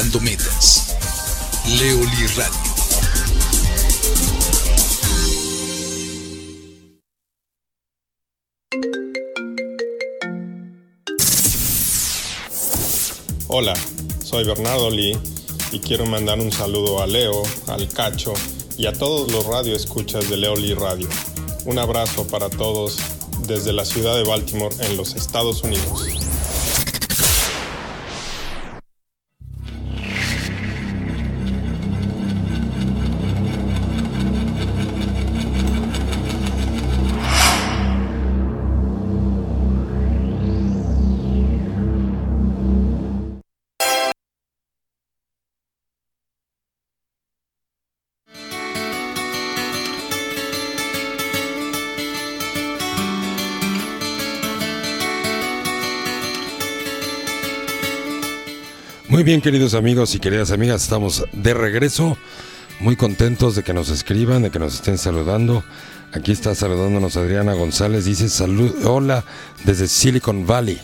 Volando Metas. Leoli Radio. Hola, soy Bernardo Lee y quiero mandar un saludo a Leo, al Cacho y a todos los radioescuchas de Leo Lee Radio. Un abrazo para todos desde la ciudad de Baltimore en los Estados Unidos. Muy bien, queridos amigos y queridas amigas, estamos de regreso. Muy contentos de que nos escriban, de que nos estén saludando. Aquí está saludándonos Adriana González. Dice salud, hola desde Silicon Valley.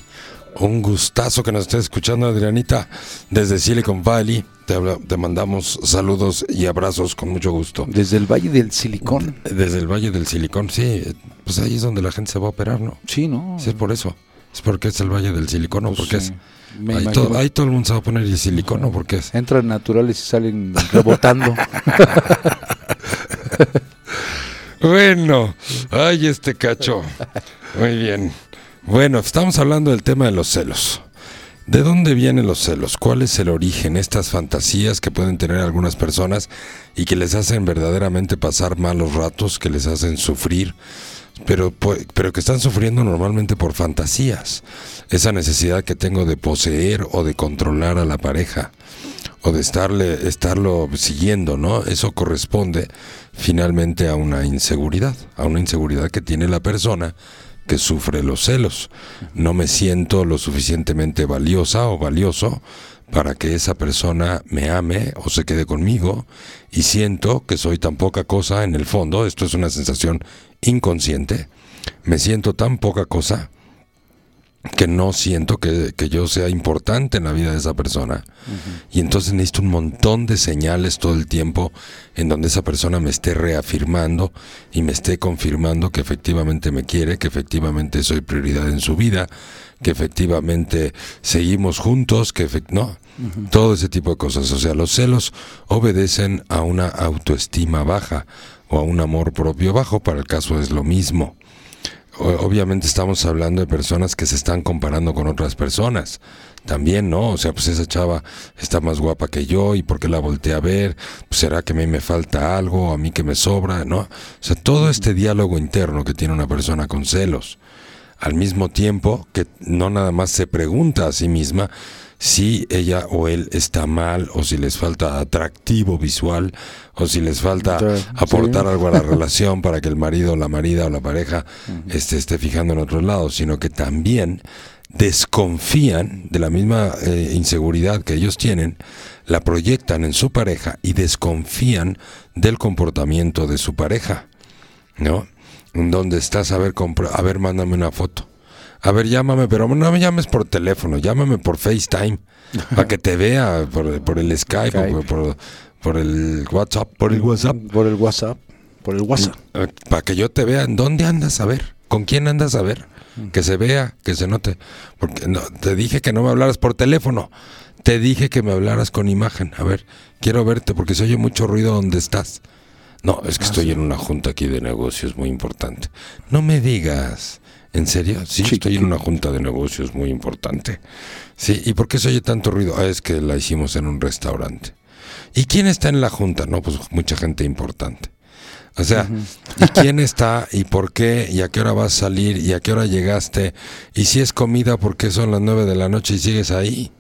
Un gustazo que nos estés escuchando, Adrianita, desde Silicon Valley. Te, habla- te mandamos saludos y abrazos con mucho gusto. Desde el Valle del Silicón. Desde el Valle del Silicón, sí. Pues ahí es donde la gente se va a operar, ¿no? Sí, ¿no? Sí, es por eso. Es porque es el Valle del Silicón, ¿o Pues porque sí. es? Ahí, imagino. to- ahí todo el mundo se va a poner el silicón, ¿o porque es? Entran naturales y salen rebotando. Bueno, ay, este cacho. Muy bien. Bueno, estamos hablando del tema de los celos. ¿De dónde vienen los celos? ¿Cuál es el origen? Estas fantasías que pueden tener algunas personas y que les hacen verdaderamente pasar malos ratos, que les hacen sufrir, pero, pu- pero que están sufriendo normalmente por fantasías. Esa necesidad que tengo de poseer o de controlar a la pareja o de estarle estarlo siguiendo, ¿no? Eso corresponde finalmente a una inseguridad, a una inseguridad que tiene la persona que sufre los celos. No me siento lo suficientemente valiosa o valioso para que esa persona me ame o se quede conmigo y siento que soy tan poca cosa en el fondo, esto es una sensación inconsciente, me siento tan poca cosa que no siento que, que yo sea importante en la vida de esa persona. Y entonces necesito un montón de señales todo el tiempo en donde esa persona me esté reafirmando y me esté confirmando que efectivamente me quiere, que efectivamente soy prioridad en su vida, que efectivamente seguimos juntos, que no, todo ese tipo de cosas. O sea, los celos obedecen a una autoestima baja o a un amor propio bajo, para el caso es lo mismo. Obviamente estamos hablando de personas que se están comparando con otras personas. También, ¿no? O sea, pues esa chava está más guapa que yo y por qué la volteé a ver, pues será que a mí me falta algo, a mí que me sobra, ¿no? O sea, todo este diálogo interno que tiene una persona con celos, al mismo tiempo que no nada más se pregunta a sí misma si ella o él está mal o si les falta atractivo visual o si les falta aportar sí. algo a la relación para que el marido, la marida o la pareja este, esté fijando en otro lado, sino que también desconfían de la misma eh, inseguridad que ellos tienen, la proyectan en su pareja y desconfían del comportamiento de su pareja, ¿no? En donde estás, a ver, a ver, mándame una foto. A ver, llámame, pero no me llames por teléfono, llámame por FaceTime, para que te vea por, por el Skype, por, por- por el WhatsApp, por el WhatsApp. Por el WhatsApp. Por el WhatsApp. Eh, Para que yo te vea, ¿en dónde andas a ver? ¿Con quién andas a ver? Que se vea, que se note. Porque no, te dije que no me hablaras por teléfono. Te dije que me hablaras con imagen. A ver, quiero verte porque se oye mucho ruido donde estás. No, es que estoy en una junta aquí de negocios muy importante. No me digas. ¿En serio? Sí, estoy en una junta de negocios muy importante. Sí, ¿y por qué se oye tanto ruido? Ah, es que la hicimos en un restaurante. ¿Y quién está en la junta? No, pues mucha gente importante. O sea, ¿y quién está? ¿Y por qué? ¿Y a qué hora vas a salir? ¿Y a qué hora llegaste? ¿Y si es comida porque son las nueve de la noche y sigues ahí?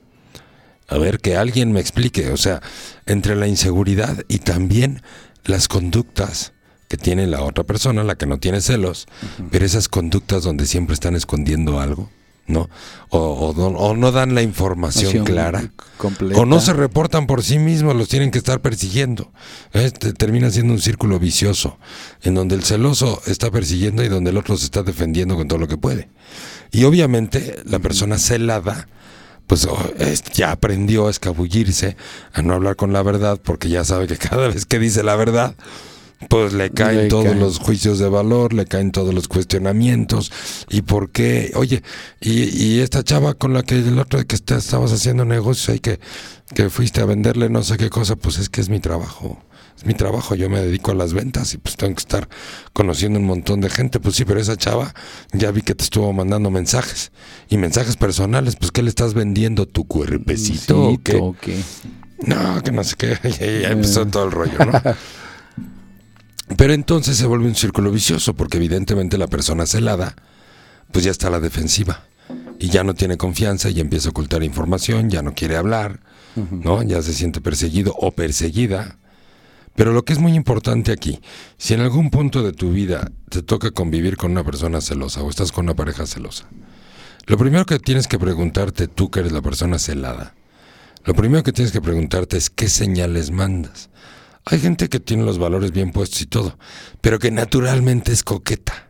A ver, que alguien me explique. O sea, entre la inseguridad y también las conductas que tiene la otra persona, la que no tiene celos, pero esas conductas donde siempre están escondiendo algo, ¿no? O, o no, o no dan la información Información clara. completa. O no se reportan por sí mismos, los tienen que estar persiguiendo. Este termina siendo un círculo vicioso, en donde el celoso está persiguiendo y donde el otro se está defendiendo con todo lo que puede. Y obviamente la persona celada, pues oh, es- ya aprendió a escabullirse, a no hablar con la verdad, porque ya sabe que cada vez que dice la verdad, pues le caen Le todos caen. los juicios de valor, le caen todos los cuestionamientos. ¿Y por qué? Oye, y, y esta chava con la que el otro que está- estabas haciendo negocios y que, que fuiste a venderle no sé qué cosa, pues es que es mi trabajo. Es mi trabajo, yo me dedico a las ventas y pues tengo que estar conociendo un montón de gente. Pues sí, pero esa chava ya vi que te estuvo mandando mensajes y mensajes personales. Pues ¿qué le estás vendiendo tu cuerpecito? o qué? No, que no sé qué. Y empezó todo el rollo, ¿no? Pero entonces se vuelve un círculo vicioso, porque evidentemente la persona celada, pues ya está a la defensiva. Y ya no tiene confianza y empieza a ocultar información, ya no quiere hablar, ¿no? Ya se siente perseguido o perseguida. Pero lo que es muy importante aquí, si en algún punto de tu vida te toca convivir con una persona celosa o estás con una pareja celosa, lo primero que tienes que preguntarte tú que eres la persona celada, lo primero que tienes que preguntarte es qué señales mandas. Hay gente que tiene los valores bien puestos y todo, pero que naturalmente es coqueta.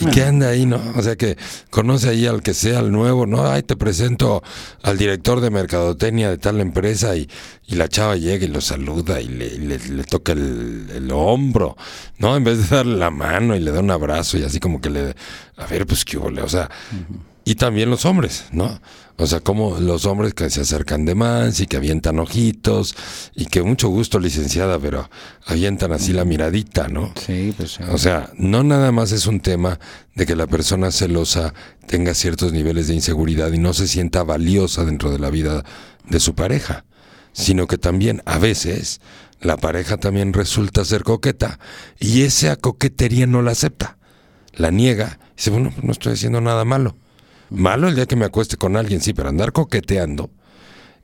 Y que anda ahí, ¿no? O sea, que conoce ahí al que sea, al nuevo, ¿no? Ay, te presento al director de mercadotecnia de tal empresa y, y la chava llega y lo saluda y le, le- le toca el, el hombro, ¿no? En vez de darle la mano y le da un abrazo y así como que le... A ver, pues qué huele, o sea... Y también los hombres, ¿no? O sea, como los hombres que se acercan de más y que avientan ojitos y que mucho gusto, licenciada, pero avientan así la miradita, ¿no? Sí, pues. O sea, no nada más es un tema de que la persona celosa tenga ciertos niveles de inseguridad y no se sienta valiosa dentro de la vida de su pareja, sino que también a veces la pareja también resulta ser coqueta y esa coquetería no la acepta, la niega y dice, bueno, pues no estoy haciendo nada malo. Malo el día que me acueste con alguien, sí, pero andar coqueteando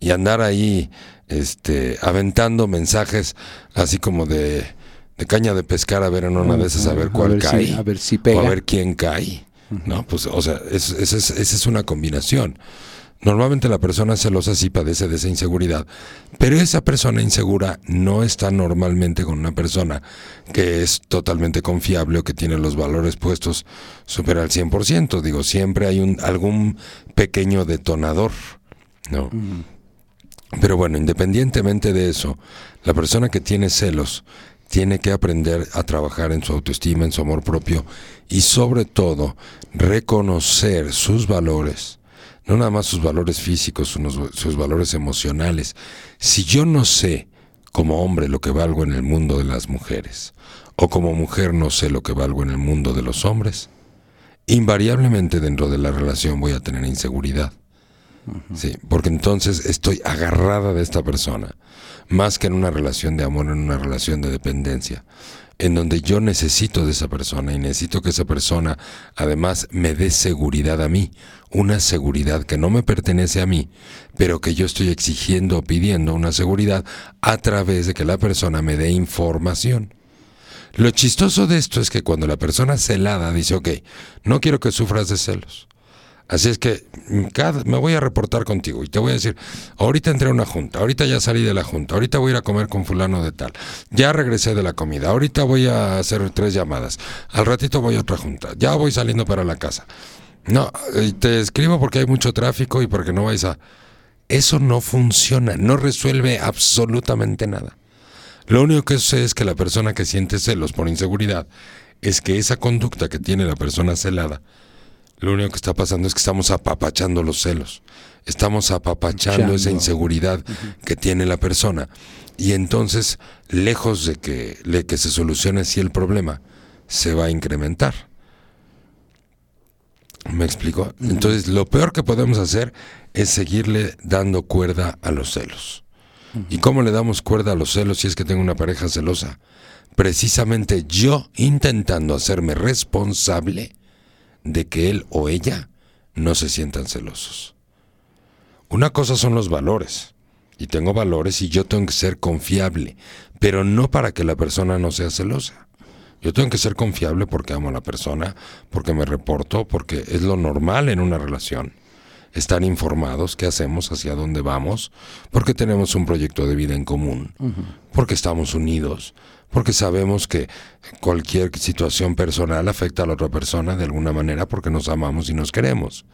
y andar ahí este aventando mensajes así como de, de caña de pescar a ver en una de esas a ver A cuál si- cae a ver si o pega. a ver quién cae no pues o sea es- es- es- esa es una combinación normalmente la persona celosa sí padece de esa inseguridad pero esa persona insegura no está normalmente con una persona que es totalmente confiable o que tiene los valores puestos super al 100% digo siempre hay un algún pequeño detonador no pero bueno, independientemente de eso, la persona que tiene celos tiene que aprender a trabajar en su autoestima, en su amor propio y sobre todo reconocer sus valores, no nada más sus valores físicos, sus, sus valores emocionales. Si yo no sé como hombre lo que valgo en el mundo de las mujeres, o como mujer no sé lo que valgo en el mundo de los hombres, invariablemente dentro de la relación voy a tener inseguridad. Sí, porque entonces estoy agarrada de esta persona, más que en una relación de amor, en una relación de dependencia, en donde yo necesito de esa persona y necesito que esa persona además me dé seguridad a mí, una seguridad que no me pertenece a mí, pero que yo estoy exigiendo o pidiendo una seguridad a través de que la persona me dé información. Lo chistoso de esto es que cuando la persona celada dice, ok, no quiero que sufras de celos. Así es que me voy a reportar contigo y te voy a decir, ahorita entré a una junta, ahorita ya salí de la junta, ahorita voy a ir a comer con fulano de tal, ya regresé de la comida, ahorita voy a hacer tres llamadas, al ratito voy a otra junta, ya voy saliendo para la casa. No, eh, te escribo porque hay mucho tráfico y porque no vais a... Eso no funciona, no resuelve absolutamente nada. Lo único que sé es que la persona que siente celos por inseguridad es que esa conducta que tiene la persona celada, lo único que está pasando es que estamos apapachando los celos. Estamos apapachando esa inseguridad que tiene la persona. Y entonces, lejos de que, de que se solucione así el problema, se va a incrementar. ¿Me explico? Entonces, lo peor que podemos hacer es seguirle dando cuerda a los celos. ¿Y cómo le damos cuerda a los celos si es que tengo una pareja celosa? Precisamente yo intentando hacerme responsable de que él o ella no se sientan celosos. Una cosa son los valores. Y tengo valores y yo tengo que ser confiable, pero no para que la persona no sea celosa. Yo tengo que ser confiable porque amo a la persona, porque me reporto, porque es lo normal en una relación. estar informados qué hacemos, hacia dónde vamos, porque tenemos un proyecto de vida en común, porque estamos unidos, porque sabemos que cualquier situación personal afecta a la otra persona de alguna manera porque nos amamos y nos queremos.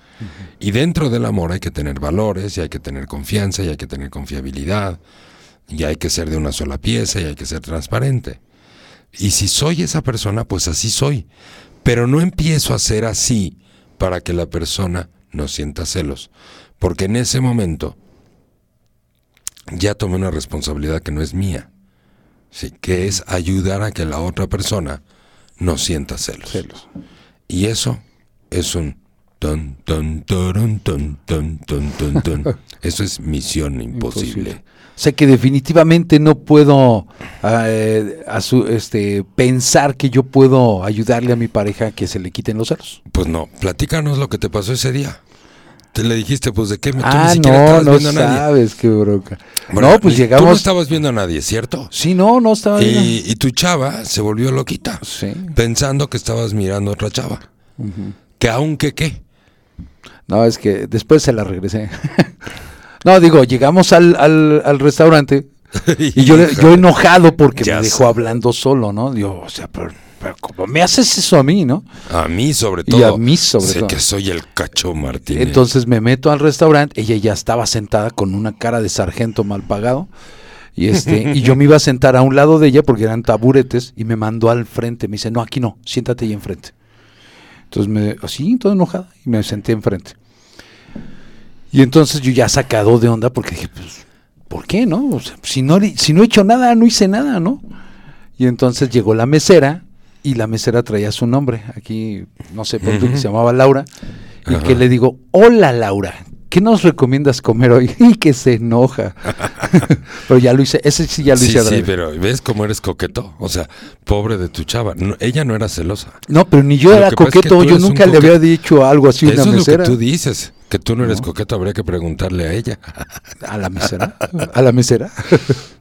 Y dentro del amor hay que tener valores y hay que tener confianza y hay que tener confiabilidad y hay que ser de una sola pieza y hay que ser transparente. Y si soy esa persona, pues así soy. Pero no empiezo a ser así para que la persona no sienta celos. Porque en ese momento ya tomé una responsabilidad que no es mía. Sí, que es ayudar a que la otra persona no sienta celos. Celos. Y eso es un ton, ton, torun, ton, ton, ton, ton, ton. Eso es misión imposible. O sea que definitivamente no puedo eh, a su- este, pensar que yo puedo ayudarle a mi pareja a que se le quiten los celos. Pues no, platícanos lo que te pasó ese día. Te le dijiste, pues de qué, tú ah, ni siquiera no, estabas no viendo a nadie. sabes qué bronca. Bueno, no, pues ni- Tú no llegamos. estabas viendo a nadie, ¿cierto? Sí, no, no estaba bien. Y, y tu chava se volvió loquita, Sí. pensando que estabas mirando a otra chava. Que aunque qué. No, es que después se la regresé. no, digo, llegamos al, al, al restaurante y yo, yo enojado porque Ya me dejó sé. hablando solo, ¿no? Digo, o sea, pero, pero ¿cómo me haces eso a mí, no? A mí sobre Y todo. a mí sobre sé todo. que soy el cacho Martínez. Entonces me meto al restaurante, ella ya estaba sentada con una cara de sargento mal pagado. Y este, y yo me iba a sentar a un lado de ella porque eran taburetes y me mandó al frente. Me dice, no, aquí no, siéntate ahí enfrente. Entonces me, así, toda enojada, y me senté enfrente. Y entonces yo ya sacado de onda porque dije, pues, ¿por qué, no? O sea, si no, si no he hecho nada, no hice nada, ¿no? Y entonces llegó la mesera y la mesera traía su nombre. Aquí, no sé, por que se llamaba Laura. Y Ajá. que le digo, hola Laura, ¿qué nos recomiendas comer hoy? Y que se enoja. pero ya lo hice, ese sí ya lo sí, hice sí, pero ¿ves cómo eres coqueto? O sea, pobre de tu chava. No, ella no era celosa. No, pero ni yo era es que coqueto, yo nunca le había dicho algo así a Eso una es mesera. lo que tú dices. Que tú no eres coqueto, habría que preguntarle a ella. ¿A la mesera? ¿A la mesera?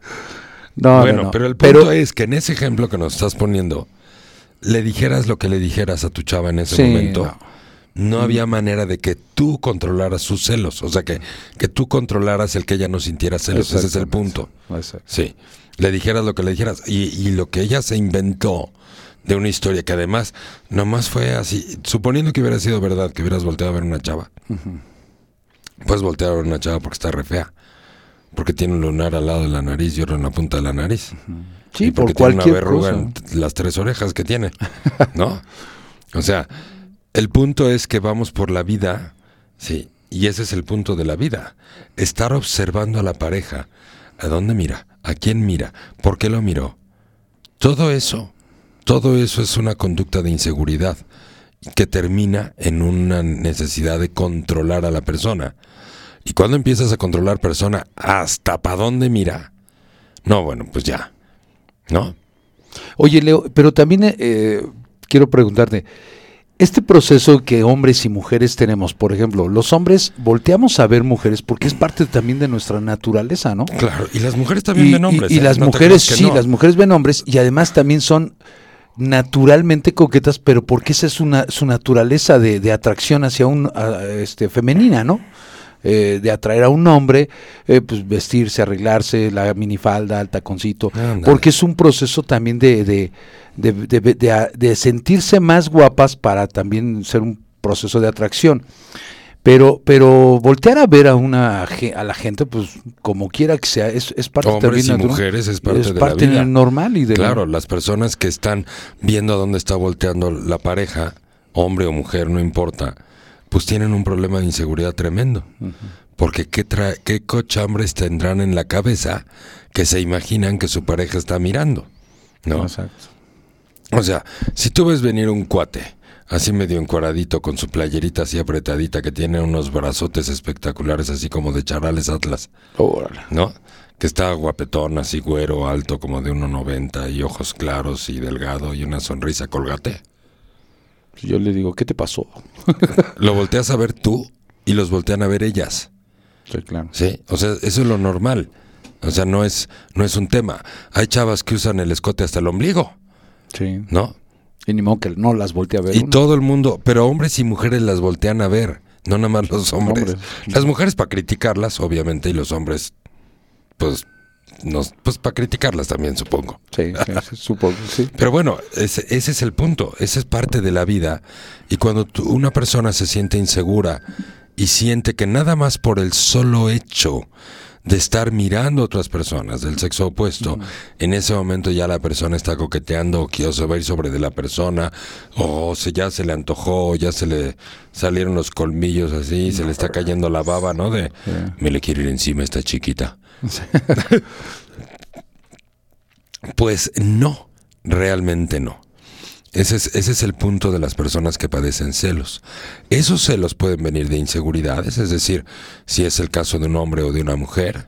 no, bueno, no, no. pero el punto es que en ese ejemplo que nos estás poniendo, le dijeras lo que le dijeras a tu chava en ese Sí, momento. no. No había manera de que tú controlaras sus celos, o sea, que, que tú controlaras el que ella no sintiera celos, ese es el punto. Sí, le dijeras lo que le dijeras y, y lo que ella se inventó de una historia que además nomás fue así, suponiendo que hubiera sido verdad, que hubieras volteado a ver una chava. Puedes voltear a ver una chava porque está re fea, porque tiene un lunar al lado de la nariz y otro en la punta de la nariz. Sí, y por porque tiene una verruga cosa. en las tres orejas que tiene, ¿no? O sea, el punto es que vamos por la vida, sí, y ese es el punto de la vida, estar observando a la pareja, a dónde mira, a quién mira, por qué lo miró. Todo eso, todo eso es una conducta de inseguridad que termina en una necesidad de controlar a la persona. Y cuando empiezas a controlar persona hasta para dónde mira, no, bueno, pues ya, ¿no? Oye, Leo, pero también eh, quiero preguntarte, este proceso que hombres y mujeres tenemos, por ejemplo, los hombres volteamos a ver mujeres porque es parte también de nuestra naturaleza, ¿no? Claro, y las mujeres también Y, ven hombres. y- y ¿eh? las No mujeres, sí, no. las mujeres ven hombres y además también son naturalmente coquetas, pero porque esa es una, su naturaleza de, de atracción hacia un a- este femenina, ¿no? Eh, de atraer a un hombre, eh, pues vestirse, arreglarse, la minifalda, el taconcito, porque es un proceso también de, de, de, de- de- sentirse más guapas para también ser un proceso de atracción. Pero, pero voltear a ver a una a la gente, pues como quiera que sea, es, es parte Hombres también y mujeres es parte de la parte vida. normal y de la- Claro, las personas que están viendo a dónde está volteando la pareja, hombre o mujer, no importa, pues tienen un problema de inseguridad tremendo. Porque ¿qué, tra- qué cochambres tendrán en la cabeza que se imaginan que su pareja está mirando? ¿No? Exacto. O sea, si tú ves venir un cuate, así medio encuadradito, con su playerita así apretadita, que tiene unos brazotes espectaculares, así como de charales atlas, Órale. ¿no? Que está guapetón, así güero, alto, como de 1,90 y ojos claros y delgado y una sonrisa colgate. Yo le digo, ¿qué te pasó? Lo volteas a ver tú y los voltean a ver ellas, Sí, claro. ¿sí? O sea, eso es lo normal. O sea, no es, no es un tema. Hay chavas que usan el escote hasta el ombligo, Sí. ¿no? Y ni modo que no las voltee a ver. Y uno. todo el mundo, pero hombres y mujeres las voltean a ver No nada más los hombres. Hombres. Las mujeres para criticarlas, obviamente, y los hombres, pues, nos, pues para criticarlas también, supongo. Sí, supongo, sí. Pero bueno, ese, ese es el punto, esa es parte de la vida. Y cuando tú- una persona se siente insegura y siente que nada más por el solo hecho de estar mirando a otras personas del sexo opuesto, en ese momento ya la persona está coqueteando o a ir sobre de la persona, o se, ya se le antojó, ya se le salieron los colmillos así, se le está cayendo la baba, ¿no? De, me le quiero ir encima a esta chiquita. Pues no, realmente no. Ese es, ese es el punto de las personas que padecen celos. Esos celos pueden venir de inseguridades, es decir, si es el caso de un hombre o de una mujer,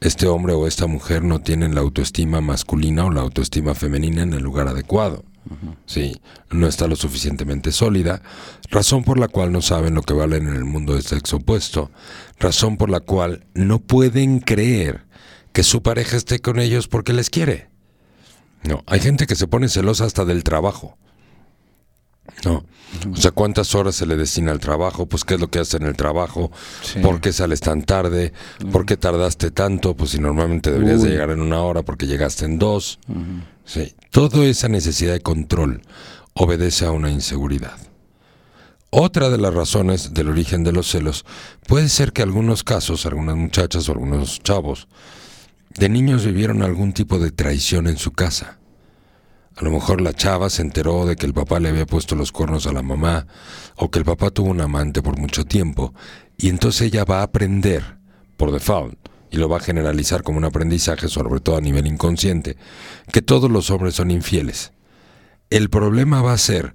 este hombre o esta mujer no tienen la autoestima masculina o la autoestima femenina en el lugar adecuado. Sí, no está lo suficientemente sólida, razón por la cual no saben lo que valen en el mundo del sexo opuesto, razón por la cual no pueden creer que su pareja esté con ellos porque les quiere. No, hay gente que se pone celosa hasta del trabajo. No, o sea, ¿cuántas horas se le destina al trabajo? Pues, ¿qué es lo que hace en el trabajo? Sí. ¿Por qué sales tan tarde? ¿Por qué tardaste tanto? Pues si normalmente deberías de llegar en una hora porque llegaste en dos. Sí, toda esa necesidad de control obedece a una inseguridad. Otra de las razones del origen de los celos puede ser que algunos casos, algunas muchachas o algunos chavos, de niños vivieron algún tipo de traición en su casa. A lo mejor la chava se enteró de que el papá le había puesto los cuernos a la mamá o que el papá tuvo un amante por mucho tiempo y entonces ella va a aprender por default y lo va a generalizar como un aprendizaje, sobre todo a nivel inconsciente, que todos los hombres son infieles. El problema va a ser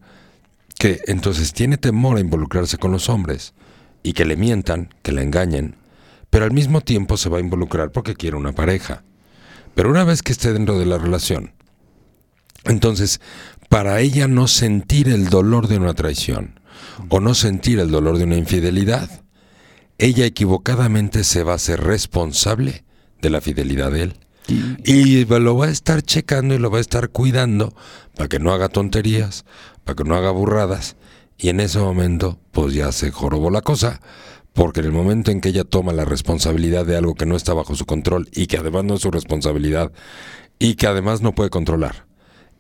que entonces tiene temor a involucrarse con los hombres y que le mientan, que le engañen, pero al mismo tiempo se va a involucrar porque quiere una pareja. Pero una vez que esté dentro de la relación, entonces, para ella no sentir el dolor de una traición o no sentir el dolor de una infidelidad, ella equivocadamente se va a ser responsable de la fidelidad de él. Y lo va a estar checando y lo va a estar cuidando para que no haga tonterías, para que no haga burradas. Y en ese momento, pues ya se jorobó la cosa, porque en el momento en que ella toma la responsabilidad de algo que no está bajo su control y que además no es su responsabilidad y que además no puede controlar,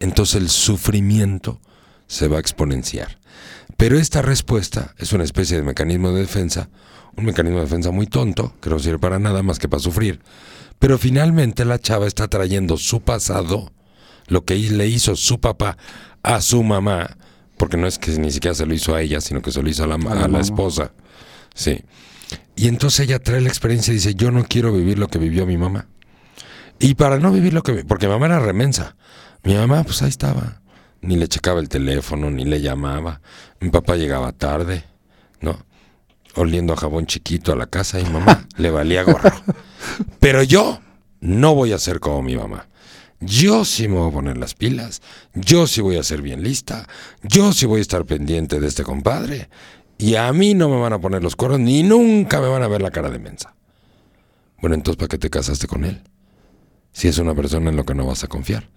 entonces el sufrimiento se va a exponenciar. Pero esta respuesta es una especie de mecanismo de defensa, un mecanismo de defensa muy tonto, que no sirve para nada más que para sufrir. Pero finalmente la chava está trayendo su pasado, lo que le hizo su papá a su mamá, porque no es que ni siquiera se lo hizo a ella, sino que se lo hizo a la, A esposa. Sí. Y entonces ella trae la experiencia y dice, yo no quiero vivir lo que vivió mi mamá. Y para no vivir lo que... Porque mamá era remensa. Mi mamá, pues ahí estaba. Ni le checaba el teléfono, ni le llamaba. Mi papá llegaba tarde, ¿no? Oliendo a jabón chiquito a la casa y mamá le valía gorro. Pero yo no voy a ser como mi mamá. Yo sí me voy a poner las pilas. Yo sí voy a ser bien lista. Yo sí voy a estar pendiente de este compadre. Y a mí no me van a poner los cuernos ni nunca me van a ver la cara de mensa. Bueno, entonces, ¿para qué te casaste con él? Si es una persona en la que no vas a confiar.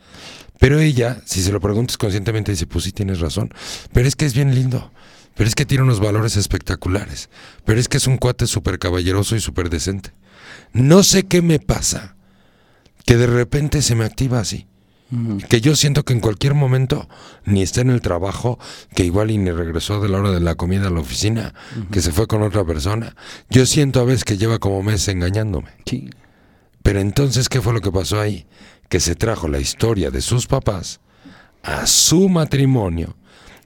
Pero ella, si se lo preguntas conscientemente, dice, pues sí tienes razón. Pero es que es bien lindo. Pero es que tiene unos valores espectaculares. Pero es que es un cuate súper caballeroso y súper decente. No sé qué me pasa. Que de repente se me activa así. Que yo siento que en cualquier momento ni está en el trabajo, que igual y ni regresó de la hora de la comida a la oficina, que se fue con otra persona. Yo siento a veces que lleva como meses engañándome. Sí. Pero entonces, ¿qué fue lo que pasó ahí? Que se trajo la historia de sus papás a su matrimonio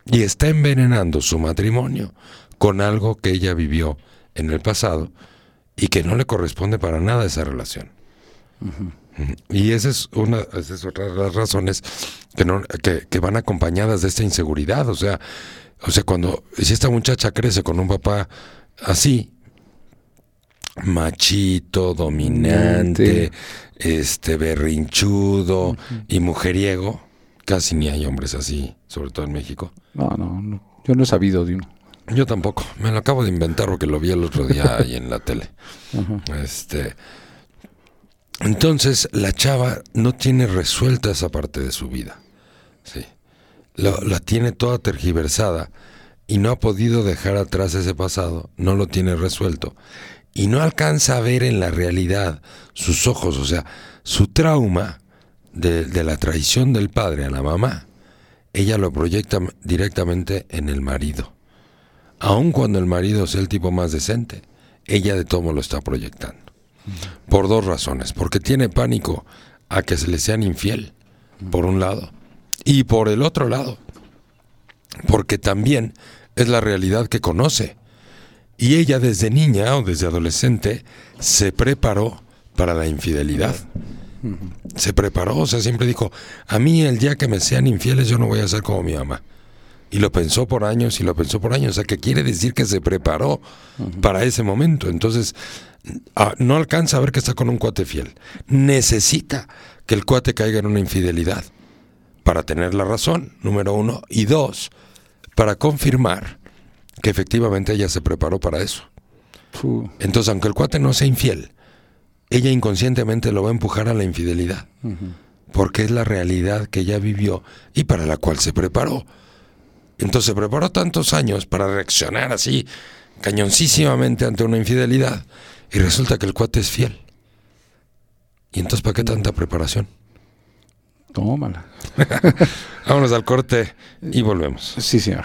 y está envenenando su matrimonio con algo que ella vivió en el pasado y que no le corresponde para nada a esa relación. Y esa es una, esa es otra de las razones que, no, que, que van acompañadas de esta inseguridad. O sea, o sea, cuando si esta muchacha crece con un papá así, machito, dominante, este berrinchudo y mujeriego, casi ni hay hombres así, sobre todo en México. No, no, no. Yo no he sabido de uno. Yo tampoco, me lo acabo de inventar porque lo vi el otro día ahí en la tele. Este, entonces la chava no tiene resuelta esa parte de su vida. Sí. Lo- la tiene toda tergiversada y no ha podido dejar atrás ese pasado, no lo tiene resuelto y no alcanza a ver en la realidad sus ojos, o sea, su trauma de, de la traición del padre a la mamá, ella lo proyecta directamente en el marido. Aun cuando el marido sea el tipo más decente, ella de todo lo está proyectando. Por dos razones. Porque tiene pánico a que se le sean infiel, por un lado. Y por el otro lado, porque también es la realidad que conoce. Y ella desde niña o desde adolescente se preparó para la infidelidad. Se preparó, o sea, siempre dijo, a mí el día que me sean infieles yo no voy a ser como mi mamá. Y lo pensó por años y lo pensó por años, o sea, que quiere decir que se preparó para ese momento. Entonces, ah, no alcanza a ver que está con un cuate fiel. Necesita que el cuate caiga en una infidelidad para tener la razón, número uno. Y dos, para confirmar que efectivamente ella se preparó para eso. Entonces, aunque el cuate no sea infiel, ella inconscientemente lo va a empujar a la infidelidad. Porque es la realidad que ella vivió y para la cual se preparó. Entonces se preparó tantos años para reaccionar así cañoncísimamente ante una infidelidad y resulta que el cuate es fiel. ¿Y entonces para qué tanta preparación? Tómala. Vámonos al corte y volvemos. Sí, señor.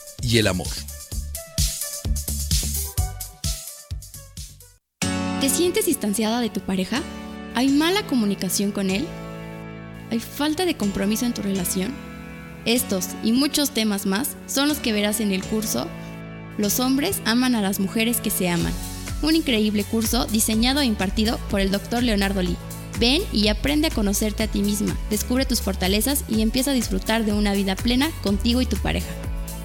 y el amor. ¿Te sientes distanciada de tu pareja? ¿Hay mala comunicación con él? ¿Hay falta de compromiso en tu relación? Estos y muchos temas más son los que verás en el curso Los hombres aman a las mujeres que se aman. Un increíble curso diseñado e impartido por el Dr. Leonardo Lee. Ven y aprende a conocerte a ti misma, descubre tus fortalezas y empieza a disfrutar de una vida plena contigo y tu pareja.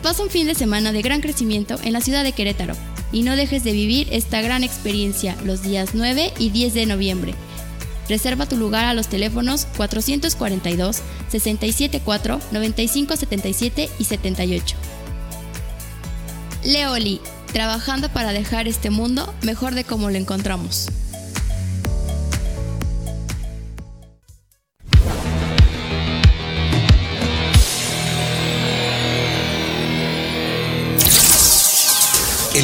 Pasa un fin de semana de gran crecimiento en la ciudad de Querétaro y no dejes de vivir esta gran experiencia los días 9 y 10 de noviembre. Reserva tu lugar a los teléfonos 442 674 9577 y 78. Leoli, trabajando para dejar este mundo mejor de como lo encontramos.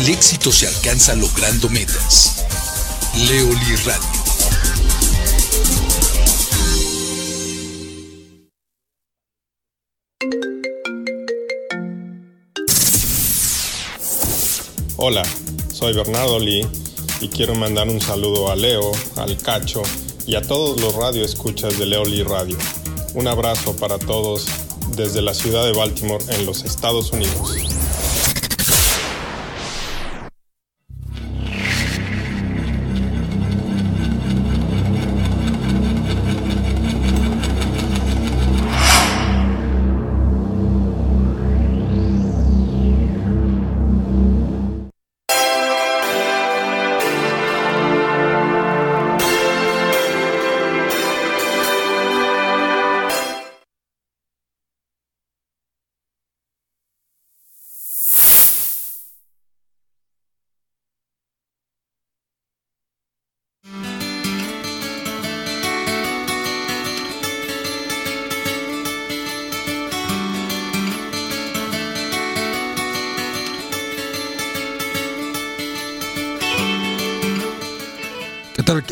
El éxito se alcanza logrando metas. Leoli Radio. Hola, soy Bernardo Lee y quiero mandar un saludo a Leo, al Cacho y a todos los radioescuchas de Leo Lee Radio. Un abrazo para todos desde la ciudad de Baltimore en los Estados Unidos.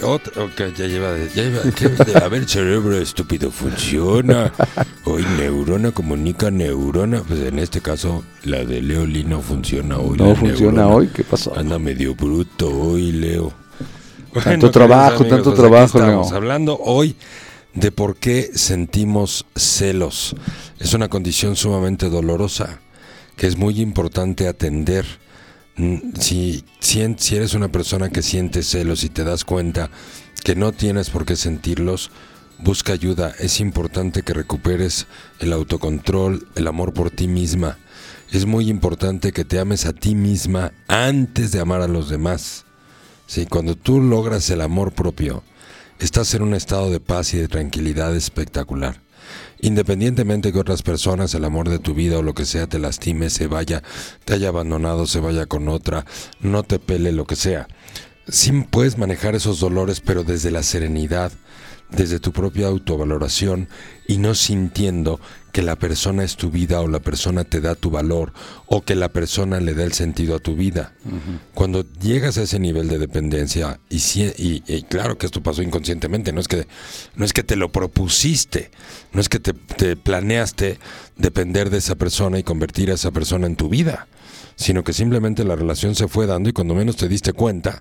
Otra? Ok, ya lleva, ya lleva ¿qué? a ver, cerebro estúpido funciona. Hoy neurona comunica neurona. Pues en este caso, la de Leoli no funciona hoy. No funciona neurona. hoy, ¿qué pasó? Anda medio bruto hoy, Leo. Tanto trabajo, tanto pues trabajo, estamos Leo. hablando hoy de por qué sentimos celos. Es una condición sumamente dolorosa que es muy importante atender. Mm, Si, si, eres una persona que siente celos y te das cuenta que no tienes por qué sentirlos, busca ayuda. Es importante que recuperes el autocontrol, el amor por ti misma. Es muy importante que te ames a ti misma antes de amar a los demás. Sí, cuando tú logras el amor propio, estás en un estado de paz y de tranquilidad espectacular. Independientemente que otras personas, el amor de tu vida o lo que sea, te lastime, se vaya, te haya abandonado, se vaya con otra, no te pele, lo que sea. Sí puedes manejar esos dolores, pero desde la serenidad, desde tu propia autovaloración y no sintiendo que la persona es tu vida o la persona te da tu valor o que la persona le da el sentido a tu vida. Cuando llegas a ese nivel de dependencia y, si- y- y claro que esto pasó inconscientemente, no es que no es que te lo propusiste, no es que te, te planeaste depender de esa persona y convertir a esa persona en tu vida, sino que simplemente la relación se fue dando y cuando menos te diste cuenta,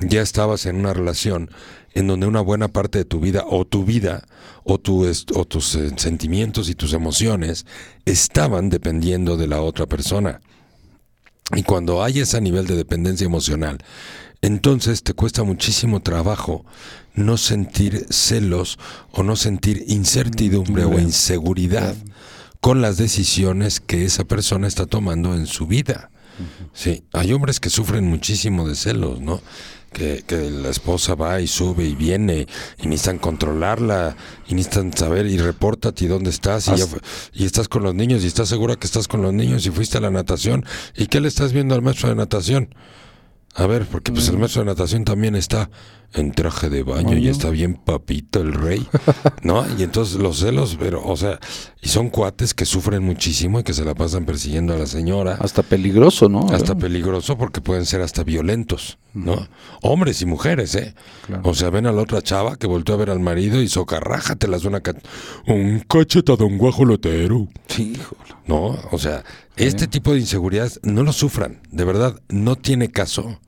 ya estabas en una relación en donde una buena parte de tu vida o tu vida o, tu o tus eh, sentimientos y tus emociones estaban dependiendo de la otra persona. Y cuando hay ese nivel de dependencia emocional, entonces te cuesta muchísimo trabajo no sentir celos o no sentir incertidumbre o inseguridad con las decisiones que esa persona está tomando en su vida. Sí, hay hombres que sufren muchísimo de celos, ¿no? Que, que la esposa va y sube y viene y necesitan controlarla y necesitan saber y repórtate y dónde estás y, ya y estás con los niños y estás segura que estás con los niños y fuiste a la natación y qué le estás viendo al maestro de natación. A ver, porque pues el maestro de natación también está en traje de baño y está bien papito el rey, ¿no? Y entonces los celos, pero, o sea, y son cuates que sufren muchísimo y que se la pasan persiguiendo a la señora. Hasta peligroso, ¿no? Hasta peligroso porque pueden ser hasta violentos, ¿no? Hombres y mujeres, ¿eh? O sea, ven a la otra chava que volteó a ver al marido y socarrájatelas una ca- un cachetadón guajolotero. Sí, híjole. No, o sea, este tipo de inseguridades no lo sufran, de verdad, no tiene caso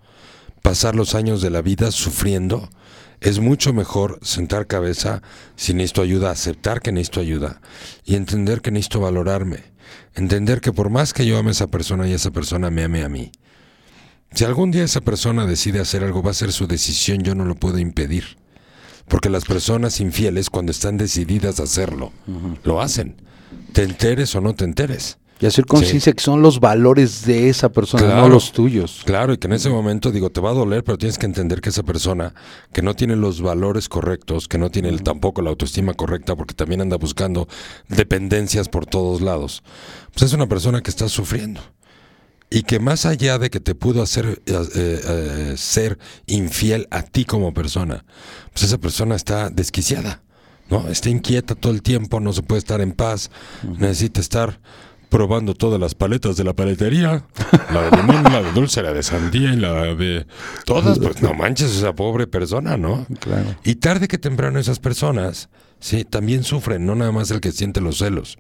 pasar los años de la vida sufriendo. Es mucho mejor sentar cabeza si necesito ayuda, aceptar que necesito ayuda y entender que necesito valorarme. Entender que por más que yo ame a esa persona y esa persona me ame a mí, si algún día esa persona decide hacer algo, va a ser su decisión, yo no lo puedo impedir. Porque las personas infieles, cuando están decididas a hacerlo, lo hacen. Te enteres o no te enteres. Y hacer conciencia que son los valores de esa persona, no los tuyos. Claro, y que en ese momento, digo, te va a doler, pero tienes que entender que esa persona que no tiene los valores correctos, que no tiene el- tampoco la autoestima correcta, porque también anda buscando dependencias por todos lados, pues es una persona que está sufriendo. Y que más allá de que te pudo hacer eh, eh, eh, ser infiel a ti como persona, pues esa persona está desquiciada, ¿no? Está inquieta todo el tiempo, no se puede estar en paz, necesita estar probando todas las paletas de la paletería, la de limón, la de dulce, la de sandía y la de todas, pues no manches esa pobre persona, ¿no? Claro. Y tarde que temprano esas personas, sí, también sufren, no nada más el que siente los celos,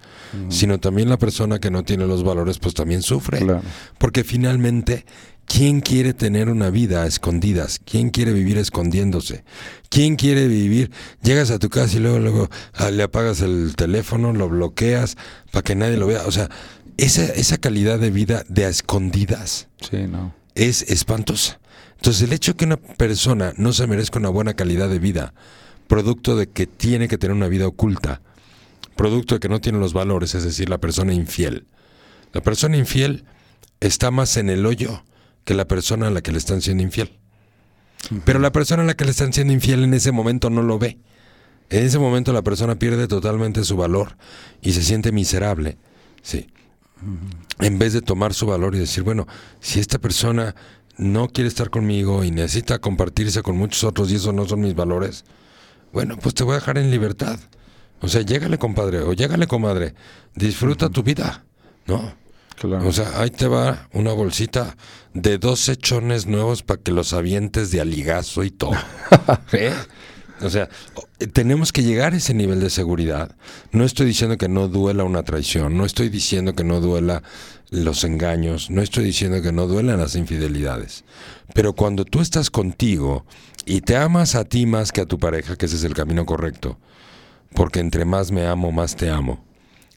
sino también la persona que no tiene los valores, pues también sufre. Claro. Porque finalmente, ¿quién quiere tener una vida a escondidas? ¿Quién quiere vivir escondiéndose? ¿Quién quiere vivir? Llegas a tu casa y luego, luego ah, le apagas el teléfono, lo bloqueas para que nadie lo vea. O sea, esa, esa calidad de vida de a escondidas Sí, no. es espantosa. Entonces, el hecho de que una persona no se merezca una buena calidad de vida, producto de que tiene que tener una vida oculta, producto de que no tiene los valores, es decir, la persona infiel. La persona infiel está más en el hoyo que la persona a la que le están siendo infiel. Pero la persona a la que le están siendo infiel en ese momento no lo ve. En ese momento la persona pierde totalmente su valor y se siente miserable. Sí. En vez de tomar su valor y decir, bueno, si esta persona no quiere estar conmigo y necesita compartirse con muchos otros y esos no son mis valores, bueno, pues te voy a dejar en libertad. O sea, llégale, compadre, o llégale, comadre. Disfruta tu vida, ¿no? Claro. O sea, ahí te va una bolsita de dos hechones nuevos para que los avientes de aligazo y todo. ¿Eh? O sea, o- tenemos que llegar a ese nivel de seguridad. No estoy diciendo que no duela una traición, no estoy diciendo que no duela los engaños, no estoy diciendo que no duelan las infidelidades. Pero cuando tú estás contigo y te amas a ti más que a tu pareja, que ese es el camino correcto, porque entre más me amo, más te amo.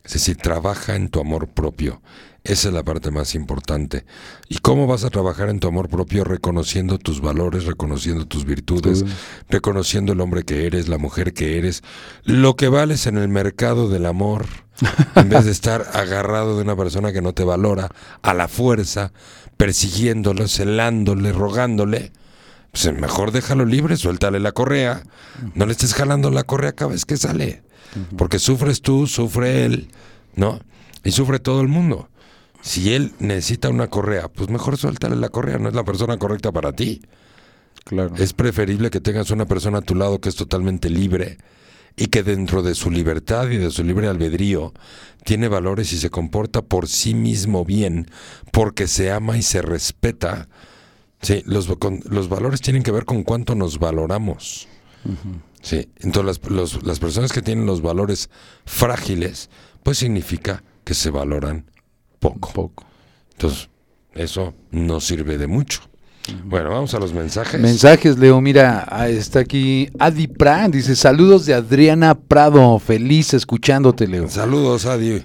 Es decir, trabaja en tu amor propio. Esa es la parte más importante. ¿Y cómo vas a trabajar en tu amor propio? Reconociendo tus valores, reconociendo tus virtudes, reconociendo el hombre que eres, la mujer que eres, lo que vales en el mercado del amor, en vez de estar agarrado de una persona que no te valora, a la fuerza, persiguiéndolo, celándole, rogándole. Pues mejor déjalo libre, suéltale la correa. No le estés jalando la correa cada vez que sale. Porque sufres tú, sufre él, ¿no? Y sufre todo el mundo. Si él necesita una correa, pues mejor suéltale la correa, no es la persona correcta para ti. Claro. Es preferible que tengas una persona a tu lado que es totalmente libre y que dentro de su libertad y de su libre albedrío tiene valores y se comporta por sí mismo bien, porque se ama y se respeta. Sí, los, con- los valores tienen que ver con cuánto nos valoramos. Sí, entonces las, los- las personas que tienen los valores frágiles, pues significa que se valoran poco. Poco. Entonces, eso no sirve de mucho. Bueno, vamos a los mensajes. Mensajes, Leo. Mira, ah, está aquí Adi Pran. Dice: Saludos de Adriana Prado. Feliz escuchándote, Leo. Saludos, Adi.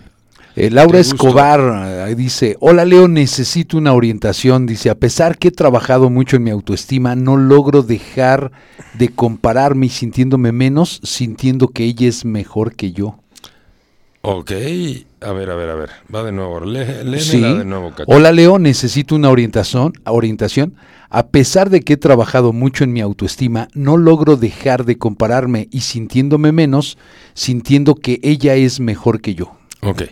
Eh, Laura. Escobar eh, dice, hola Leo, necesito una orientación. Dice, a pesar que he trabajado mucho en mi autoestima, no logro dejar de compararme y sintiéndome menos, sintiendo que ella es mejor que yo. Ok, a ver, a ver, a ver. Va de nuevo. Léemela Sí. de nuevo, Cacho. Hola Leo, necesito una orientación, orientación. A pesar de que he trabajado mucho en mi autoestima, no logro dejar de compararme y sintiéndome menos, sintiendo que ella es mejor que yo. Ok,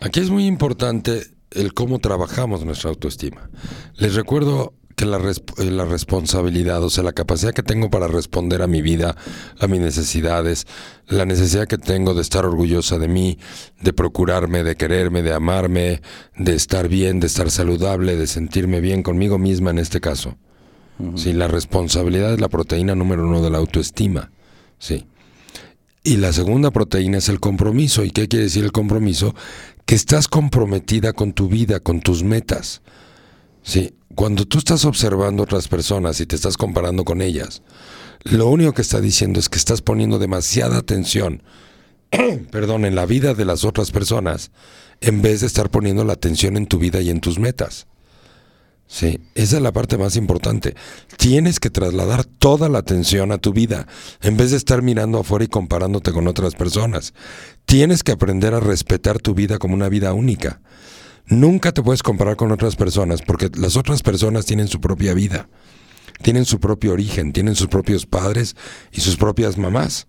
aquí es muy importante el cómo trabajamos nuestra autoestima. Les recuerdo que la, resp- eh, la responsabilidad, o sea, la capacidad que tengo para responder a mi vida, a mis necesidades, la necesidad que tengo de estar orgullosa de mí, de procurarme, de quererme, de amarme, de estar bien, de estar saludable, de sentirme bien conmigo misma en este caso. Sí, la responsabilidad es la proteína número uno de la autoestima. Sí. Y la segunda proteína es el compromiso. ¿Y qué quiere decir el compromiso? Que estás comprometida con tu vida, con tus metas. Sí, cuando tú estás observando otras personas y te estás comparando con ellas, lo único que está diciendo es que estás poniendo demasiada atención, perdón, en la vida de las otras personas, en vez de estar poniendo la atención en tu vida y en tus metas. Sí, esa es la parte más importante. Tienes que trasladar toda la atención a tu vida, en vez de estar mirando afuera y comparándote con otras personas. Tienes que aprender a respetar tu vida como una vida única. Nunca te puedes comparar con otras personas, porque las otras personas tienen su propia vida, tienen su propio origen, tienen sus propios padres y sus propias mamás.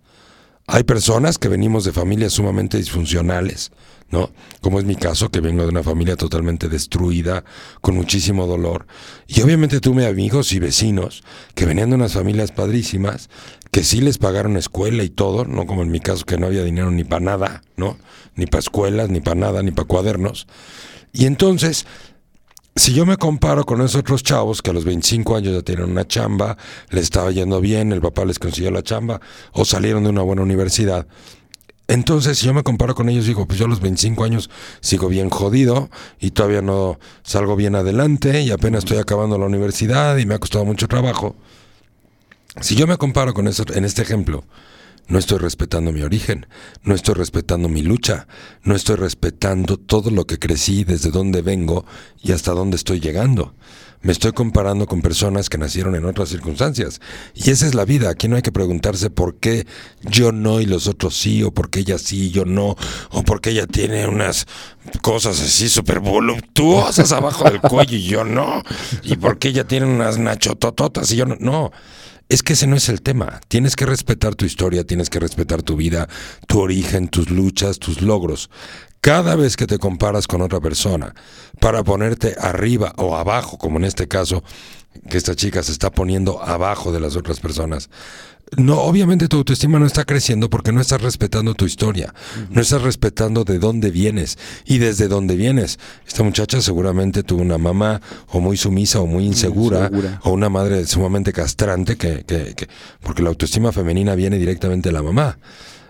Hay personas que venimos de familias sumamente disfuncionales, ¿no? Como es mi caso, que vengo de una familia totalmente destruida, con muchísimo dolor. Y obviamente tuve amigos y vecinos que venían de unas familias padrísimas, que sí les pagaron escuela y todo, no como en mi caso que no había dinero ni para nada, ¿no? Ni para escuelas, ni para nada, ni para cuadernos. Y entonces, si yo me comparo con esos otros chavos que a los 25 años ya tienen una chamba, les estaba yendo bien, el papá les consiguió la chamba o salieron de una buena universidad. Entonces, si yo me comparo con ellos, digo, pues yo a los 25 años sigo bien jodido y todavía no salgo bien adelante y apenas estoy acabando la universidad y me ha costado mucho trabajo. Si yo me comparo con eso en este ejemplo, no estoy respetando mi origen, no estoy respetando mi lucha, no estoy respetando todo lo que crecí, desde dónde vengo y hasta dónde estoy llegando. Me estoy comparando con personas que nacieron en otras circunstancias. Y esa es la vida. Aquí no hay que preguntarse por qué yo no y los otros sí, o por qué ella sí y yo no, o por qué ella tiene unas cosas así súper voluptuosas abajo del cuello y yo no, y por qué ella tiene unas nachotototas y yo no. No. Es que ese no es el tema. Tienes que respetar tu historia, tienes que respetar tu vida, tu origen, tus luchas, tus logros. Cada vez que te comparas con otra persona para ponerte arriba o abajo, como en este caso, que esta chica se está poniendo abajo de las otras personas, no, obviamente tu autoestima no está creciendo porque no estás respetando tu historia, no estás respetando de dónde vienes y desde dónde vienes. Esta muchacha seguramente tuvo una mamá o muy sumisa o muy insegura, insegura. o una madre sumamente castrante que, que- que- porque la autoestima femenina viene directamente de la mamá.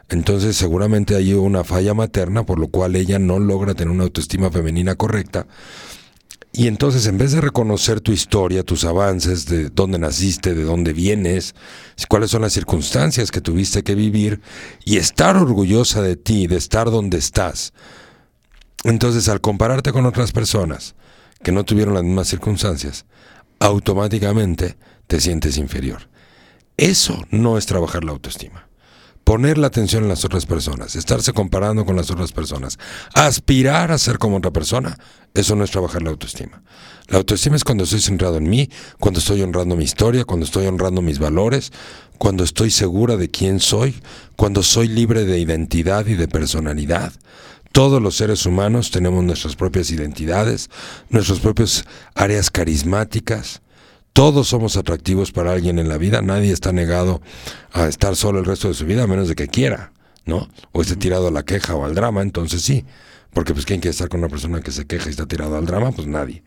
Entonces seguramente hay una falla materna por lo cual ella no logra tener una autoestima femenina correcta. Y entonces en vez de reconocer tu historia, tus avances, de dónde naciste, de dónde vienes, cuáles son las circunstancias que tuviste que vivir y estar orgullosa de ti, de estar donde estás, entonces al compararte con otras personas que no tuvieron las mismas circunstancias, automáticamente te sientes inferior. Eso no es trabajar la autoestima. Poner la atención en las otras personas, estarse comparando con las otras personas, aspirar a ser como otra persona, eso no es trabajar la autoestima. La autoestima es cuando estoy centrado en mí, cuando estoy honrando mi historia, cuando estoy honrando mis valores, cuando estoy segura de quién soy, cuando soy libre de identidad y de personalidad. Todos los seres humanos tenemos nuestras propias identidades, nuestras propias áreas carismáticas. Todos somos atractivos para alguien en la vida, nadie está negado a estar solo el resto de su vida a menos de que quiera, ¿no? O esté tirado a la queja o al drama, entonces sí. Porque pues quién quiere estar con una persona que se queja y está tirado al drama, pues nadie.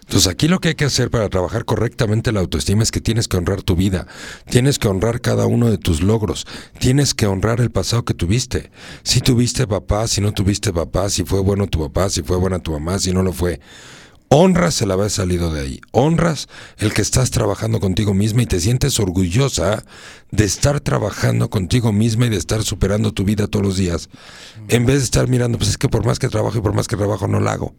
Entonces aquí lo que hay que hacer para trabajar correctamente la autoestima es que tienes que honrar tu vida, tienes que honrar cada uno de tus logros, tienes que honrar el pasado que tuviste. Si tuviste papá, si no tuviste papá, si fue bueno tu papá, si fue buena tu mamá, si no lo fue. Honras el haber salido de ahí, honras el que estás trabajando contigo misma y te sientes orgullosa de estar trabajando contigo misma y de estar superando tu vida todos los días, en vez de estar mirando, pues es que por más que trabajo y por más que trabajo no lo hago.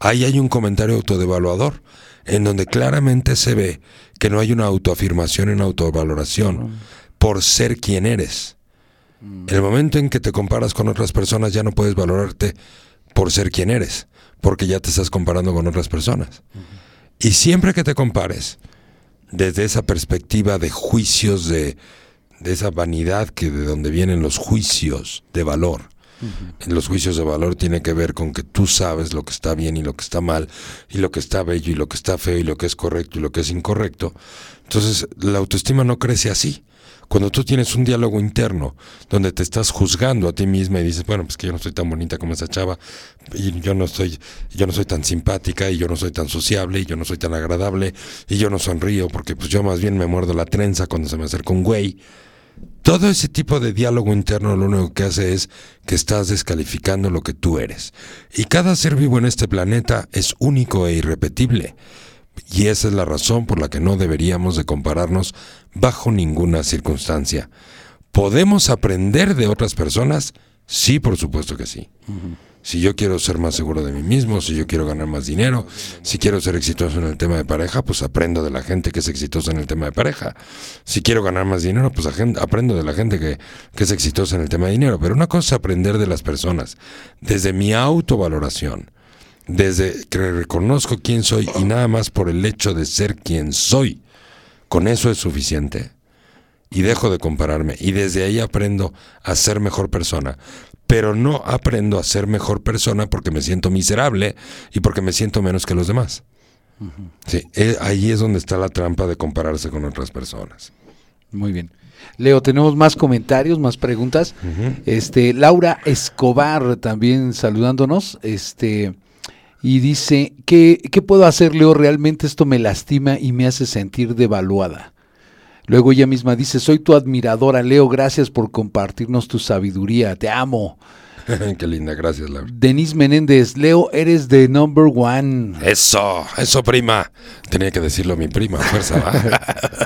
Ahí hay un comentario autodevaluador, en donde claramente se ve que no hay una autoafirmación en autovaloración por ser quien eres. El momento en que te comparas con otras personas ya no puedes valorarte por ser quien eres, porque ya te estás comparando con otras personas. Y siempre que te compares, desde esa perspectiva de juicios, de, de esa vanidad que de donde vienen los juicios de valor, los juicios de valor tiene que ver con que tú sabes lo que está bien y lo que está mal, y lo que está bello y lo que está feo, y lo que es correcto y lo que es incorrecto. Entonces, la autoestima no crece así. Cuando tú tienes un diálogo interno donde te estás juzgando a ti misma y dices, bueno, pues que yo no soy tan bonita como esa chava, y yo no soy, yo no soy tan simpática, y yo no soy tan sociable, y yo no soy tan agradable, y yo no sonrío, porque pues yo más bien me muerdo la trenza cuando se me acerca un güey. Todo ese tipo de diálogo interno lo único que hace es que estás descalificando lo que tú eres. Y cada ser vivo en este planeta es único e irrepetible. Y esa es la razón por la que no deberíamos de compararnos bajo ninguna circunstancia. ¿Podemos aprender de otras personas? Sí, por supuesto que sí. Si yo quiero ser más seguro de mí mismo, si yo quiero ganar más dinero, si quiero ser exitoso en el tema de pareja, pues aprendo de la gente que es exitosa en el tema de pareja. Si quiero ganar más dinero, pues aprendo de la gente que, que es exitosa en el tema de dinero. Pero una cosa es aprender de las personas, desde mi autovaloración, desde que reconozco quién soy y nada más por el hecho de ser quien soy. Con eso es suficiente. Y dejo de compararme. Y desde ahí aprendo a ser mejor persona. Pero no aprendo a ser mejor persona porque me siento miserable y porque me siento menos que los demás. Sí, eh, ahí es donde está la trampa de compararse con otras personas. Muy bien. Leo, tenemos más comentarios, más preguntas. Este, Laura Escobar también saludándonos. Este, y dice, ¿qué, ¿qué puedo hacer, Leo? Realmente esto me lastima y me hace sentir devaluada. Luego ella misma dice, soy tu admiradora, Leo, gracias por compartirnos tu sabiduría, te amo. Qué linda, gracias, Laura. Denise Menéndez, Leo, eres the number one. Eso, eso, prima. Tenía que decirlo mi prima, fuerza. va.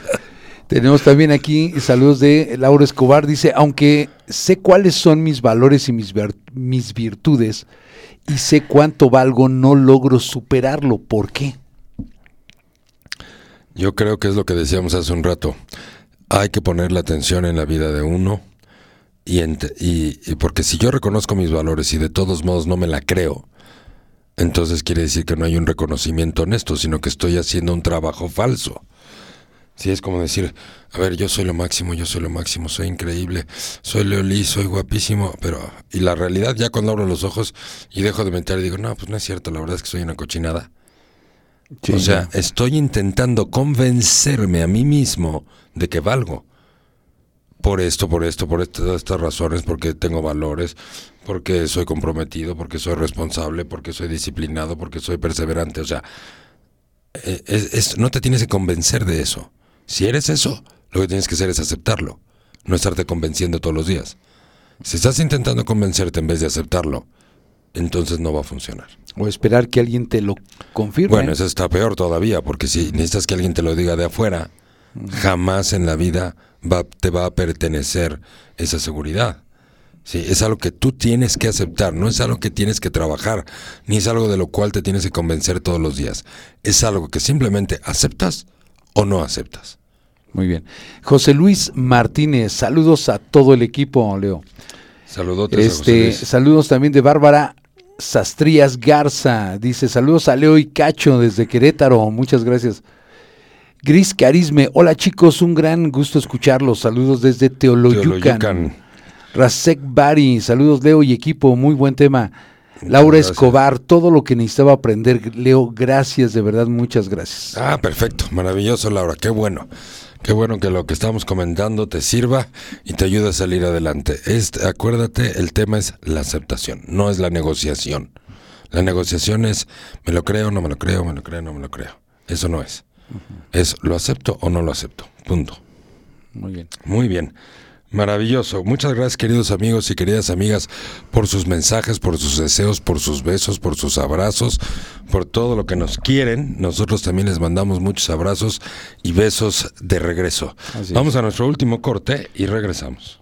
Tenemos también aquí saludos de Laura Escobar. Dice, aunque sé cuáles son mis valores y mis, mis virtudes y sé cuánto valgo, no logro superarlo. ¿Por qué? Yo creo que es lo que decíamos hace un rato. Hay que poner la atención en la vida de uno y, porque si yo reconozco mis valores y de todos modos no me la creo, entonces quiere decir que no hay un reconocimiento honesto, sino que estoy haciendo un trabajo falso. Sí, es como decir, a ver, yo soy lo máximo, yo soy lo máximo, soy increíble, soy Leolí, soy guapísimo, pero... Y la realidad ya cuando abro los ojos y dejo de mentir y digo, no, pues no es cierto, la verdad es que soy una cochinada. Sí, o sea, ya. estoy intentando convencerme a mí mismo de que valgo. Por esto, por esto, por est- todas estas razones, porque tengo valores, porque soy comprometido, porque soy responsable, porque soy disciplinado, porque soy perseverante. O sea, eh, es- es- no te tienes que convencer de eso. Si eres eso, lo que tienes que hacer es aceptarlo, no estarte convenciendo todos los días. Si estás intentando convencerte en vez de aceptarlo, entonces no va a funcionar. O esperar que alguien te lo confirme. Bueno, eso está peor todavía, porque si necesitas que alguien te lo diga de afuera, jamás en la vida va, te va a pertenecer esa seguridad. Sí, es algo que tú tienes que aceptar, no es algo que tienes que trabajar, ni es algo de lo cual te tienes que convencer todos los días. Es algo que simplemente aceptas o no aceptas. Muy bien. José Luis Martínez, saludos a todo el equipo, Leo. José Este, saludos también de Bárbara Sastrías Garza. Dice, saludos a Leo y Cacho desde Querétaro. Muchas gracias. Gris Carisme, hola chicos, un gran gusto escucharlos. Saludos desde Teoloyucan. Teoloyucan. Rasek Bari, saludos Leo y equipo, muy buen tema. Laura gracias. Escobar, todo lo que necesitaba aprender. Leo, gracias, de verdad, muchas gracias. Ah, perfecto, maravilloso Laura, qué bueno. Qué bueno que lo que estamos comentando te sirva y te ayude a salir adelante. Este, acuérdate, el tema es la aceptación, no es la negociación. La negociación es, me lo creo, no me lo creo, me lo creo, no me lo creo. Eso no es. Es, lo acepto o no lo acepto. Punto. Muy bien. Muy bien. Maravilloso. Muchas gracias queridos amigos y queridas amigas por sus mensajes, por sus deseos, por sus besos, por sus abrazos, por todo lo que nos quieren. Nosotros también les mandamos muchos abrazos y besos de regreso. Vamos a nuestro último corte y regresamos.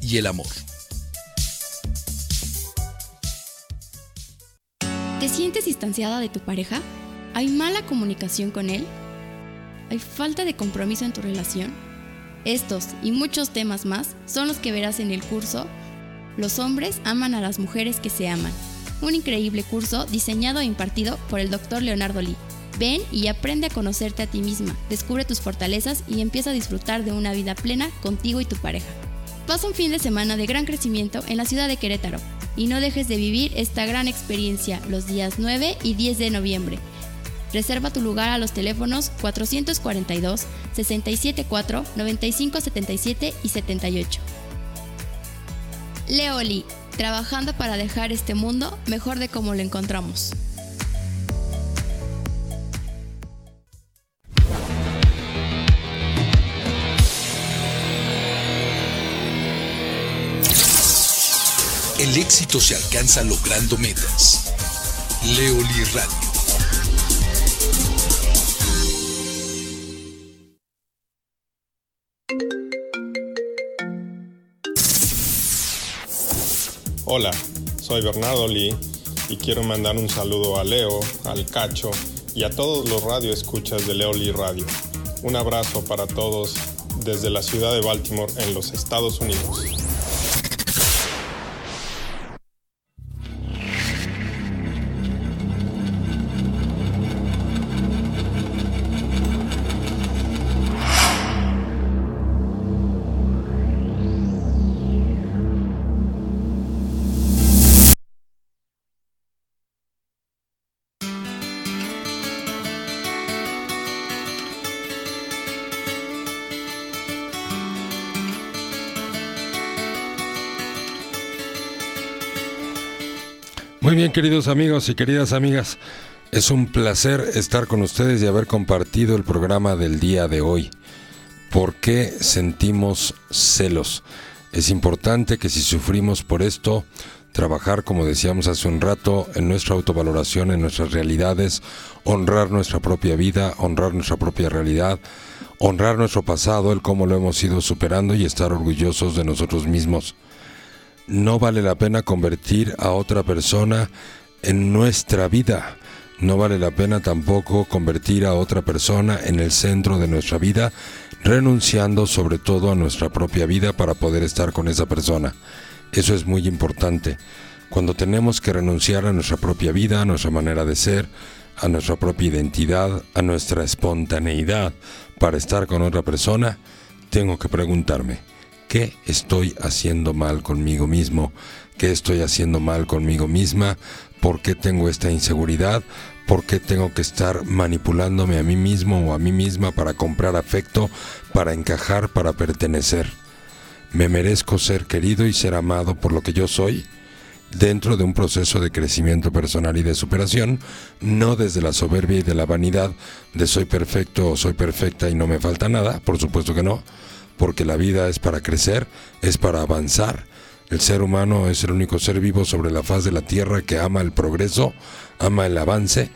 y el amor. ¿Te sientes distanciada de tu pareja? ¿Hay mala comunicación con él? ¿Hay falta de compromiso en tu relación? Estos y muchos temas más son los que verás en el curso Los hombres aman a las mujeres que se aman. Un increíble curso diseñado e impartido por el Dr. Leonardo Lee. Ven y aprende a conocerte a ti misma, descubre tus fortalezas y empieza a disfrutar de una vida plena contigo y tu pareja. Pasa un fin de semana de gran crecimiento en la ciudad de Querétaro y no dejes de vivir esta gran experiencia los días 9 y 10 de noviembre. Reserva tu lugar a los teléfonos 442 674 9577 y 78. Leoli, trabajando para dejar este mundo mejor de como lo encontramos. El éxito se alcanza logrando metas. Leoli Radio. Hola, soy Bernardo Lee y quiero mandar un saludo a Leo, al Cacho y a todos los radioescuchas de Leo Lee Radio. Un abrazo para todos desde la ciudad de Baltimore en los Estados Unidos. Muy bien, queridos amigos y queridas amigas. Es un placer estar con ustedes y haber compartido el programa del día de hoy. ¿Por qué sentimos celos? Es importante que si sufrimos por esto, trabajar, como decíamos hace un rato, en nuestra autovaloración, en nuestras realidades, honrar nuestra propia vida, honrar nuestra propia realidad, honrar nuestro pasado, el cómo lo hemos ido superando y estar orgullosos de nosotros mismos. No vale la pena convertir a otra persona en nuestra vida. No vale la pena tampoco convertir a otra persona en el centro de nuestra vida, renunciando sobre todo a nuestra propia vida para poder estar con esa persona. Eso es muy importante. Cuando tenemos que renunciar a nuestra propia vida, a nuestra manera de ser, a nuestra propia identidad, a nuestra espontaneidad para estar con otra persona, tengo que preguntarme, ¿qué estoy haciendo mal conmigo mismo? ¿Qué estoy haciendo mal conmigo misma? ¿Por qué tengo esta inseguridad? ¿Por qué tengo que estar manipulándome a mí mismo o a mí misma para comprar afecto, para encajar, para pertenecer? ¿Me merezco ser querido y ser amado por lo que yo soy? dentro de un proceso de crecimiento personal y de superación, no desde la soberbia y de la vanidad de soy perfecto o soy perfecta y no me falta nada, por supuesto que no, porque la vida es para crecer, es para avanzar. El ser humano es el único ser vivo sobre la faz de la tierra que ama el progreso, ama el avance,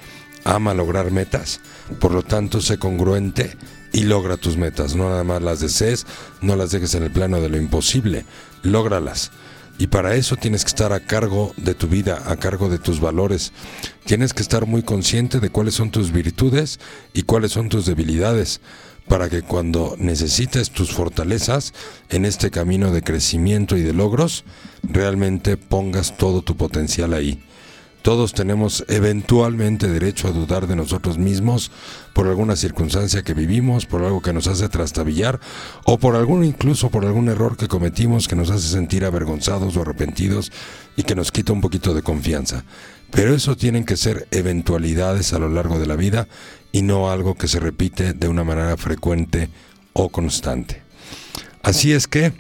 ama lograr metas, por lo tanto sé congruente y logra tus metas, no nada más las desees, no las dejes en el plano de lo imposible, lógralas. Y para eso tienes que estar a cargo de tu vida, a cargo de tus valores. Tienes que estar muy consciente de cuáles son tus virtudes y cuáles son tus debilidades, para que cuando necesites tus fortalezas en este camino de crecimiento y de logros, realmente pongas todo tu potencial ahí. Todos tenemos eventualmente derecho a dudar de nosotros mismos por alguna circunstancia que vivimos, por algo que nos hace trastabillar o por algún incluso por algún error que cometimos que nos hace sentir avergonzados o arrepentidos y que nos quita un poquito de confianza. Pero eso tienen que ser eventualidades a lo largo de la vida y no algo que se repite de una manera frecuente o constante. Así es que,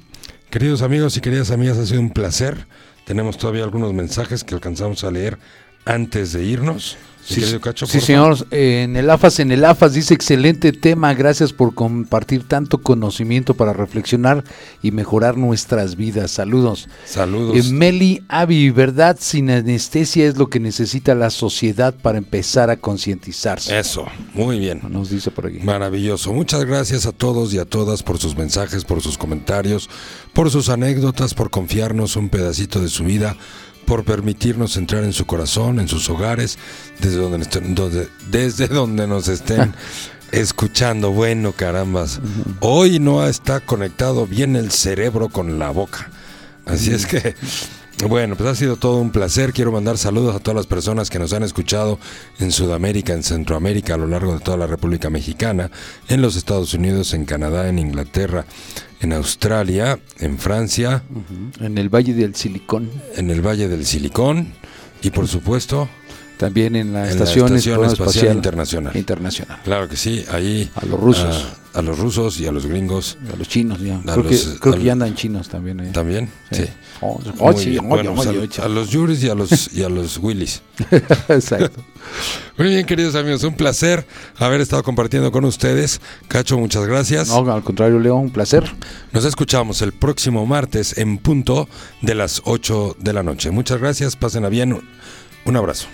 queridos amigos y queridas amigas, ha sido un placer tenemos todavía algunos mensajes que alcanzamos a leer antes de irnos. Sí, sí señor. en el AFAS, en el AFAS dice excelente tema. Gracias por compartir tanto conocimiento para reflexionar y mejorar nuestras vidas. Saludos. Saludos. Eh, Meli Avi, ¿verdad? Sin anestesia es lo que necesita la sociedad para empezar a concientizarse. Eso, muy bien. Nos dice por aquí. Maravilloso. Muchas gracias a todos y a todas por sus mensajes, por sus comentarios, por sus anécdotas, por confiarnos un pedacito de su vida por permitirnos entrar en su corazón, en sus hogares, desde donde, desde donde nos estén escuchando. Bueno, carambas. Hoy no está conectado bien el cerebro con la boca. Así es que bueno, pues ha sido todo un placer. Quiero mandar saludos a todas las personas que nos han escuchado en Sudamérica, en Centroamérica, a lo largo de toda la República Mexicana, en los Estados Unidos, en Canadá, en Inglaterra, en Australia, en Francia. En el Valle del Silicón. En el Valle del Silicón. Y por supuesto, también en la, estación, espacial, internacional. Internacional. Claro que sí, ahí. A los rusos. A, los rusos y a los gringos. A los chinos, ya. Creo, que, creo que, ya andan chinos también. Ahí. También, sí. Oh, oh, sí. bueno, pues a, los Yuris y a los, y a los Willys. Exacto. Muy bien, queridos amigos, un placer haber estado compartiendo con ustedes. Cacho, muchas gracias. No, al contrario, Leo, un placer. Nos escuchamos el próximo martes en punto de las 8 de la noche. Muchas gracias, pasen a bien. Un abrazo.